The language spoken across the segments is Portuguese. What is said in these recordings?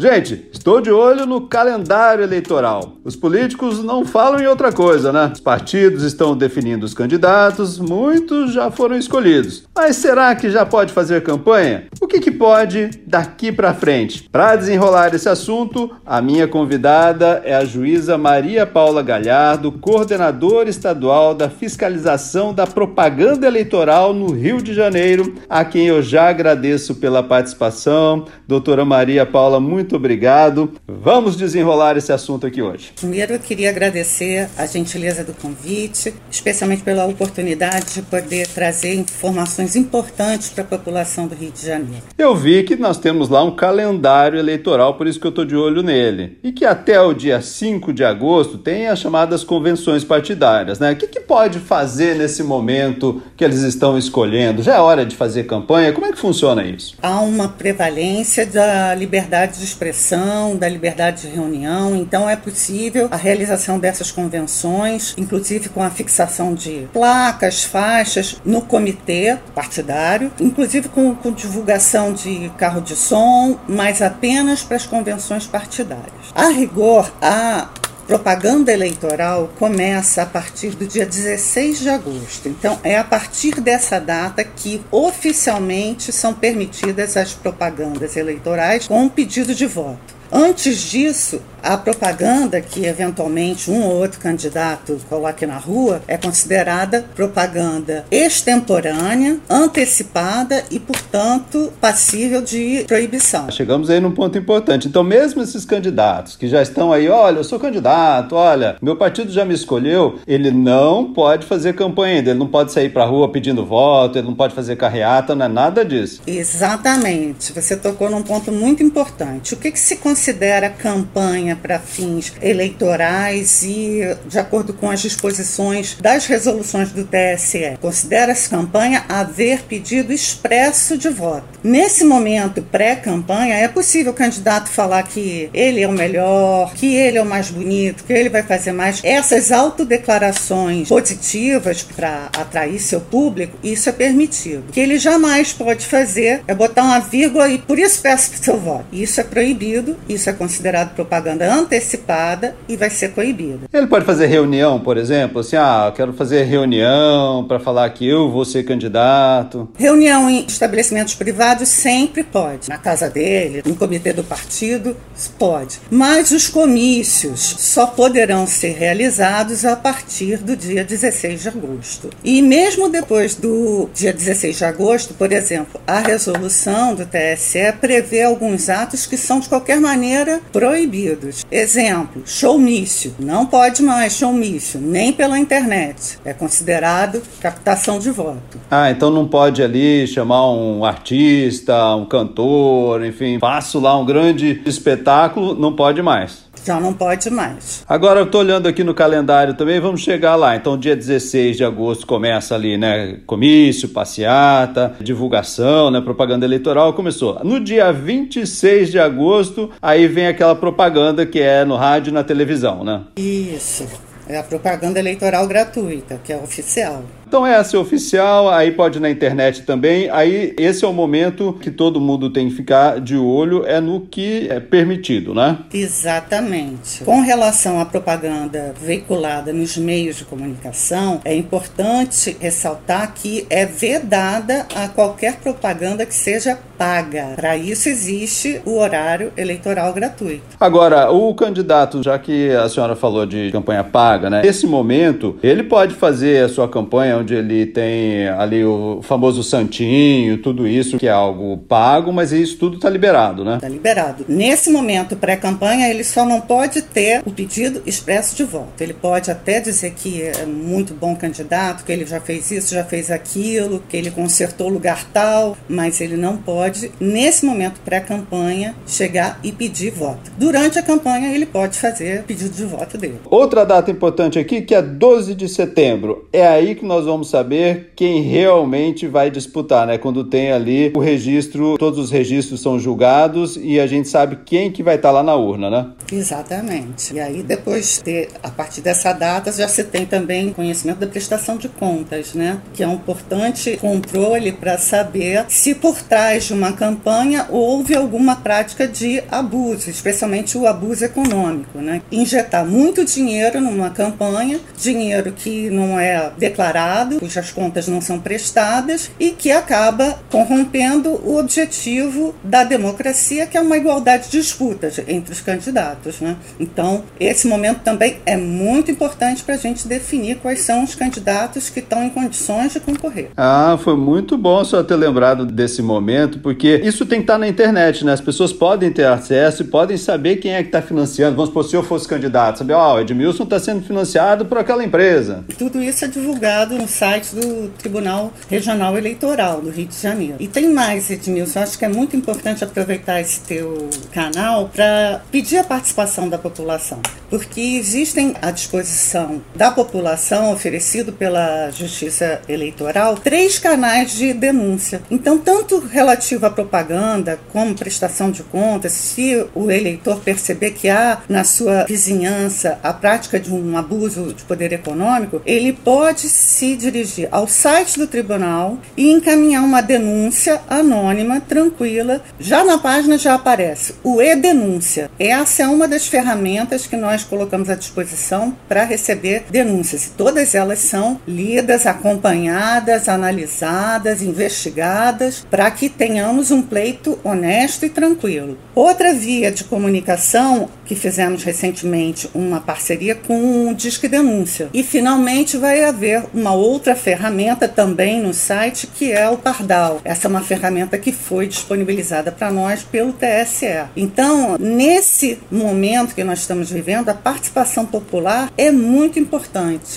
Gente, estou de olho no calendário eleitoral. Os políticos não falam em outra coisa, né? Os partidos estão definindo os candidatos, muitos já foram escolhidos. Mas será que já pode fazer campanha? O que, que pode daqui para frente? Para desenrolar esse assunto, a minha convidada é a juíza Maria Paula Galhardo, coordenadora estadual da fiscalização da propaganda eleitoral no Rio de Janeiro, a quem eu já agradeço pela participação. Doutora Maria Paula, muito muito obrigado. Vamos desenrolar esse assunto aqui hoje. Primeiro, eu queria agradecer a gentileza do convite, especialmente pela oportunidade de poder trazer informações importantes para a população do Rio de Janeiro. Eu vi que nós temos lá um calendário eleitoral, por isso que eu estou de olho nele. E que até o dia 5 de agosto tem as chamadas convenções partidárias. Né? O que, que pode fazer nesse momento que eles estão escolhendo? Já é hora de fazer campanha? Como é que funciona isso? Há uma prevalência da liberdade de expressão, da liberdade de reunião. Então é possível a realização dessas convenções, inclusive com a fixação de placas, faixas no comitê partidário, inclusive com, com divulgação de carro de som, mas apenas para as convenções partidárias. A rigor, a propaganda eleitoral começa a partir do dia 16 de agosto. Então, é a partir dessa data que oficialmente são permitidas as propagandas eleitorais com pedido de voto. Antes disso, a propaganda que eventualmente um ou outro candidato coloque na rua é considerada propaganda extemporânea, antecipada e, portanto, passível de proibição. Chegamos aí num ponto importante. Então, mesmo esses candidatos que já estão aí, olha, eu sou candidato, olha, meu partido já me escolheu, ele não pode fazer campanha ainda, ele não pode sair para a rua pedindo voto, ele não pode fazer carreata, não é nada disso. Exatamente. Você tocou num ponto muito importante. O que, que se considera campanha? Campanha para fins eleitorais e de acordo com as disposições das resoluções do TSE. Considera-se campanha haver pedido expresso de voto. Nesse momento pré-campanha, é possível o candidato falar que ele é o melhor, que ele é o mais bonito, que ele vai fazer mais. Essas autodeclarações positivas para atrair seu público, isso é permitido. O que ele jamais pode fazer é botar uma vírgula e por isso peço seu voto. Isso é proibido, isso é considerado propaganda propaganda antecipada e vai ser coibida. Ele pode fazer reunião, por exemplo, assim, ah, quero fazer reunião para falar que eu vou ser candidato. Reunião em estabelecimentos privados sempre pode. Na casa dele, no comitê do partido, pode. Mas os comícios só poderão ser realizados a partir do dia 16 de agosto. E mesmo depois do dia 16 de agosto, por exemplo, a resolução do TSE prevê alguns atos que são de qualquer maneira proibidos. Exemplo, showmício. Não pode mais showmício, nem pela internet. É considerado captação de voto. Ah, então não pode ali chamar um artista, um cantor, enfim, faço lá um grande espetáculo, não pode mais. Já não pode mais. Agora eu estou olhando aqui no calendário também, vamos chegar lá. Então, dia 16 de agosto começa ali, né? Comício, passeata, divulgação, né? Propaganda eleitoral começou. No dia 26 de agosto, aí vem aquela propaganda que é no rádio e na televisão, né? Isso. É a propaganda eleitoral gratuita, que é oficial. Então essa é oficial, aí pode ir na internet também. Aí esse é o momento que todo mundo tem que ficar de olho é no que é permitido, né? Exatamente. Com relação à propaganda veiculada nos meios de comunicação, é importante ressaltar que é vedada a qualquer propaganda que seja paga. Para isso existe o horário eleitoral gratuito. Agora, o candidato, já que a senhora falou de campanha paga, né? Nesse momento, ele pode fazer a sua campanha onde ele tem ali o famoso santinho, tudo isso que é algo pago, mas isso tudo está liberado, né? Está liberado. Nesse momento pré-campanha, ele só não pode ter o pedido expresso de voto. Ele pode até dizer que é muito bom candidato, que ele já fez isso, já fez aquilo, que ele consertou lugar tal, mas ele não pode, nesse momento pré-campanha, chegar e pedir voto. Durante a campanha, ele pode fazer pedido de voto dele. Outra data importante aqui, que é 12 de setembro. É aí que nós vamos saber quem realmente vai disputar, né? Quando tem ali o registro, todos os registros são julgados e a gente sabe quem que vai estar lá na urna, né? Exatamente. E aí depois, de, a partir dessa data, já se tem também conhecimento da prestação de contas, né? Que é um importante controle para saber se por trás de uma campanha houve alguma prática de abuso, especialmente o abuso econômico, né? Injetar muito dinheiro numa campanha, dinheiro que não é declarado, cujas contas não são prestadas e que acaba corrompendo o objetivo da democracia, que é uma igualdade de disputas entre os candidatos, né? Então, esse momento também é muito importante para a gente definir quais são os candidatos que estão em condições de concorrer. Ah, foi muito bom só ter lembrado desse momento, porque isso tem que estar na internet, né? As pessoas podem ter acesso e podem saber quem é que está financiando. Vamos supor, se eu fosse candidato, saber, ó, oh, o Edmilson está sendo financiado por aquela empresa. Tudo isso é divulgado no site do Tribunal Regional Eleitoral do Rio de Janeiro. E tem mais, Edmilson, eu acho que é muito importante aproveitar esse teu canal para pedir a participação da população, porque existem à disposição da população, oferecido pela Justiça Eleitoral, três canais de denúncia. Então, tanto relativo à propaganda como prestação de contas, se o eleitor perceber que há na sua vizinhança a prática de um abuso de poder econômico, ele pode se dirigir ao site do tribunal e encaminhar uma denúncia anônima, tranquila. Já na página já aparece o e-denúncia. Essa é uma das ferramentas que nós colocamos à disposição para receber denúncias. E todas elas são lidas, acompanhadas, analisadas, investigadas, para que tenhamos um pleito honesto e tranquilo. Outra via de comunicação que fizemos recentemente uma parceria com o Disque Denúncia. E finalmente vai haver uma outra ferramenta também no site que é o Pardal. Essa é uma ferramenta que foi disponibilizada para nós pelo TSE. Então, nesse momento que nós estamos vivendo, a participação popular é muito importante.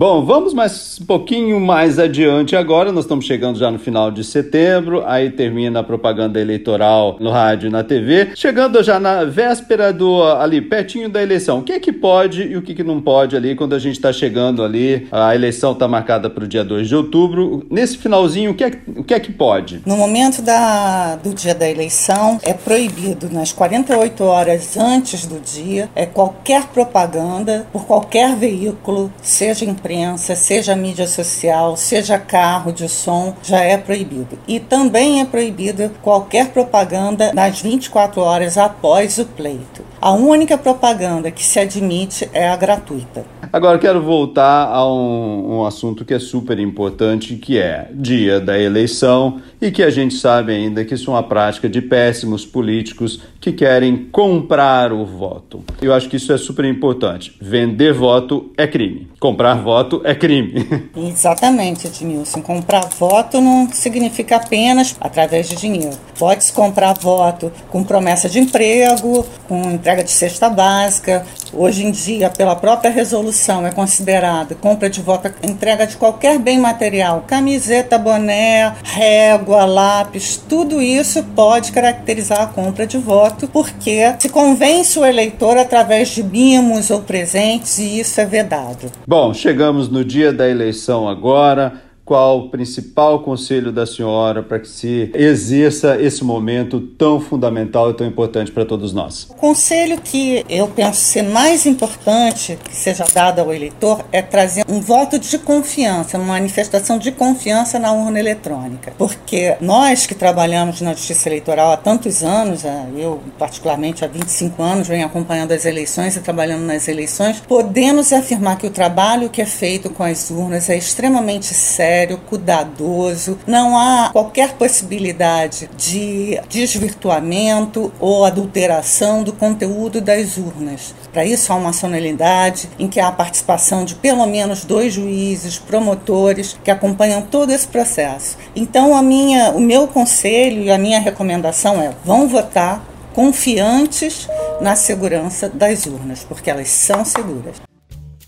Bom, vamos mais um pouquinho mais adiante agora. Nós estamos chegando já no final de setembro, aí termina a propaganda eleitoral no rádio e na TV. Chegando já na véspera do ali pertinho da eleição. O que é que pode e o que, que não pode ali quando a gente está chegando ali? A eleição está marcada para o dia 2 de outubro. Nesse finalzinho, o que é, o que, é que pode? No momento da, do dia da eleição, é proibido nas 48 horas antes do dia é qualquer propaganda por qualquer veículo, seja imprensa imprensa, seja mídia social, seja carro de som, já é proibido. E também é proibido qualquer propaganda nas 24 horas após o pleito. A única propaganda que se admite é a gratuita. Agora quero voltar a um, um, assunto que é super importante, que é dia da eleição e que a gente sabe ainda que isso é uma prática de péssimos políticos que querem comprar o voto. Eu acho que isso é super importante. Vender voto é crime. Comprar voto é crime. Exatamente, Edmilson. Comprar voto não significa apenas através de dinheiro. Pode-se comprar voto com promessa de emprego, com entrega de cesta básica. Hoje em dia, pela própria resolução é considerado compra de voto, entrega de qualquer bem material, camiseta, boné, régua, lápis, tudo isso pode caracterizar a compra de voto, porque se convence o eleitor através de mimos ou presentes e isso é vedado. Bom, chegamos no dia da eleição agora qual o principal conselho da senhora para que se exerça esse momento tão fundamental e tão importante para todos nós? O conselho que eu penso ser mais importante que seja dado ao eleitor é trazer um voto de confiança, uma manifestação de confiança na urna eletrônica. Porque nós que trabalhamos na justiça eleitoral há tantos anos, eu particularmente há 25 anos venho acompanhando as eleições e trabalhando nas eleições, podemos afirmar que o trabalho que é feito com as urnas é extremamente sério sério, cuidadoso, não há qualquer possibilidade de desvirtuamento ou adulteração do conteúdo das urnas. Para isso, há uma sonoridade em que há a participação de pelo menos dois juízes, promotores, que acompanham todo esse processo. Então, a minha, o meu conselho e a minha recomendação é: vão votar confiantes na segurança das urnas, porque elas são seguras.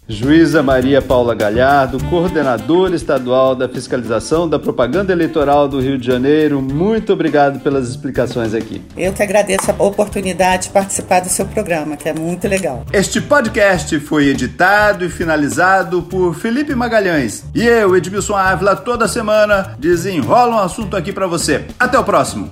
Juíza Maria Paula Galhardo, coordenadora estadual da fiscalização da propaganda eleitoral do Rio de Janeiro, muito obrigado pelas explicações aqui. Eu que agradeço a oportunidade de participar do seu programa, que é muito legal. Este podcast foi editado e finalizado por Felipe Magalhães. E eu, Edmilson Ávila, toda semana desenrola um assunto aqui para você. Até o próximo.